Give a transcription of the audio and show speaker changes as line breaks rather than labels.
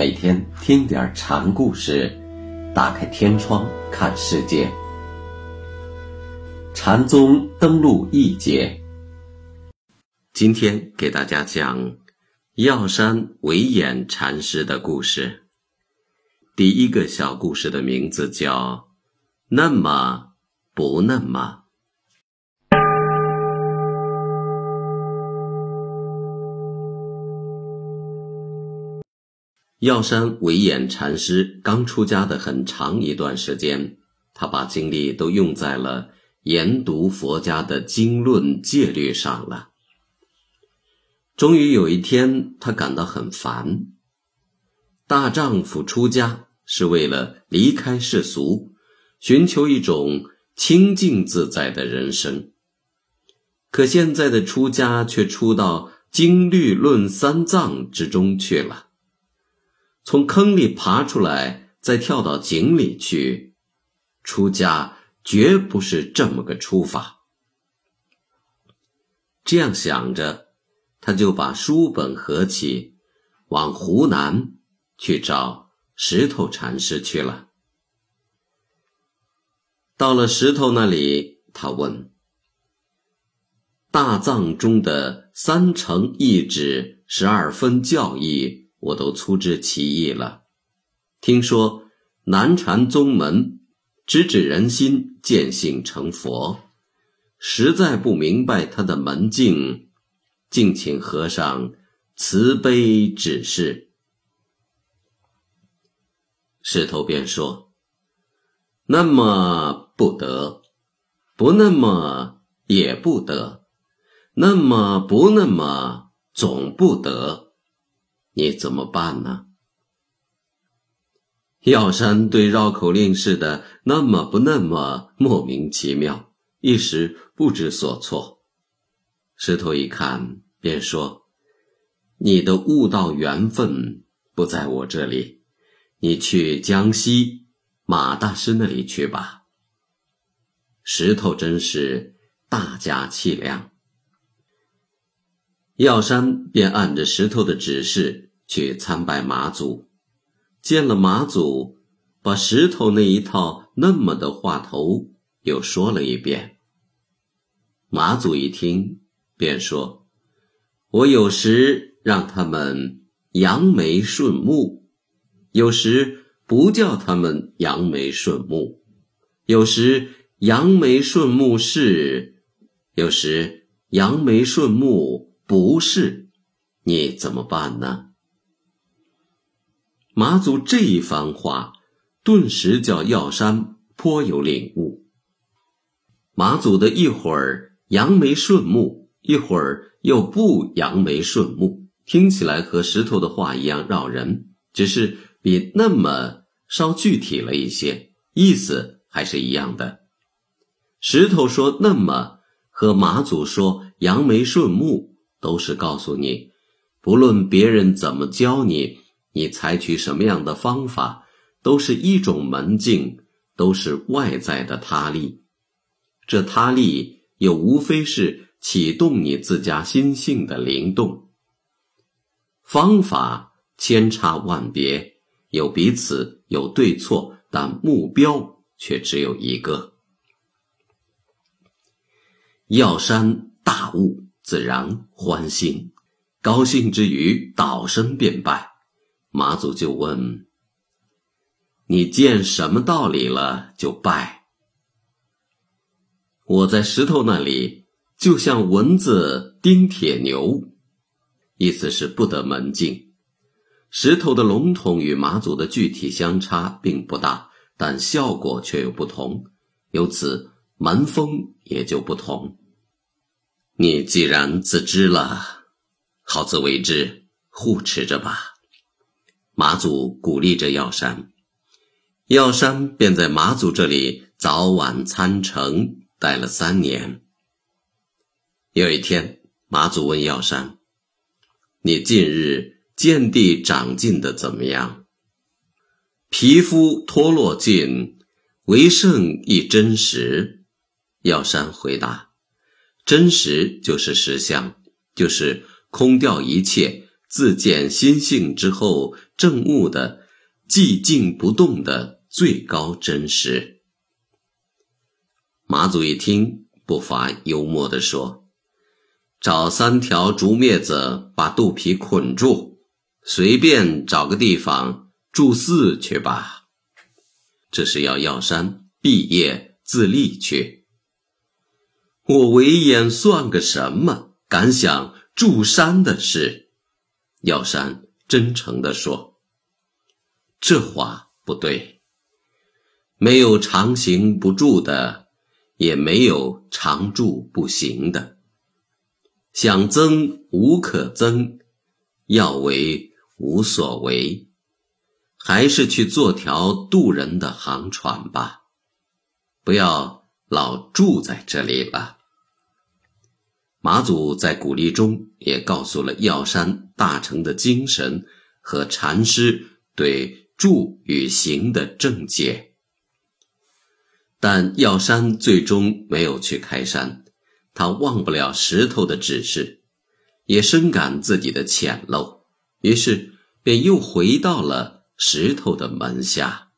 每天听点禅故事，打开天窗看世界。禅宗登陆一节，今天给大家讲药山惟演禅师的故事。第一个小故事的名字叫“那么不那么”。药山惟演禅师刚出家的很长一段时间，他把精力都用在了研读佛家的经论戒律上了。终于有一天，他感到很烦。大丈夫出家是为了离开世俗，寻求一种清净自在的人生。可现在的出家却出到经律论三藏之中去了。从坑里爬出来，再跳到井里去，出家绝不是这么个出法。这样想着，他就把书本合起，往湖南去找石头禅师去了。到了石头那里，他问：“大藏中的三乘一指十二分教义。”我都粗知其意了。听说南禅宗门直指人心，见性成佛，实在不明白他的门径，敬请和尚慈悲指示。石头便说：“那么不得，不那么也不得，那么不那么总不得。”你怎么办呢？药山对绕口令似的那么不那么莫名其妙，一时不知所措。石头一看，便说：“你的悟道缘分不在我这里，你去江西马大师那里去吧。”石头真是大家气量。药山便按着石头的指示去参拜马祖，见了马祖，把石头那一套那么的话头又说了一遍。马祖一听，便说：“我有时让他们扬眉顺目，有时不叫他们扬眉顺目，有时扬眉顺目是，有时扬眉顺目。”不是，你怎么办呢？马祖这一番话，顿时叫药山颇有领悟。马祖的一会儿扬眉顺目，一会儿又不扬眉顺目，听起来和石头的话一样绕人，只是比那么稍具体了一些，意思还是一样的。石头说“那么”，和马祖说“扬眉顺目”。都是告诉你，不论别人怎么教你，你采取什么样的方法，都是一种门径，都是外在的他力。这他力又无非是启动你自家心性的灵动。方法千差万别，有彼此有对错，但目标却只有一个。药山大悟。自然欢欣，高兴之余，倒身便拜。马祖就问：“你见什么道理了？就拜。”我在石头那里，就像蚊子叮铁牛，意思是不得门径。石头的笼统与马祖的具体相差并不大，但效果却有不同，由此门风也就不同。你既然自知了，好自为之，护持着吧。马祖鼓励着药山，药山便在马祖这里早晚参城，待了三年。有一天，马祖问药山：“你近日见地长进的怎么样？皮肤脱落尽，唯剩一真实。”药山回答。真实就是实相，就是空掉一切，自见心性之后证悟的寂静不动的最高真实。马祖一听，不乏幽默地说：“找三条竹篾子把肚皮捆住，随便找个地方住寺去吧。”这是要药山毕业自立去。我为眼算个什么？敢想住山的事？药山真诚地说：“这话不对。没有常行不住的，也没有常住不行的。想增无可增，要为无所为。”还是去做条渡人的航船吧，不要老住在这里了。马祖在鼓励中也告诉了药山大成的精神和禅师对住与行的正解。但药山最终没有去开山，他忘不了石头的指示，也深感自己的浅陋，于是便又回到了。石头的门下。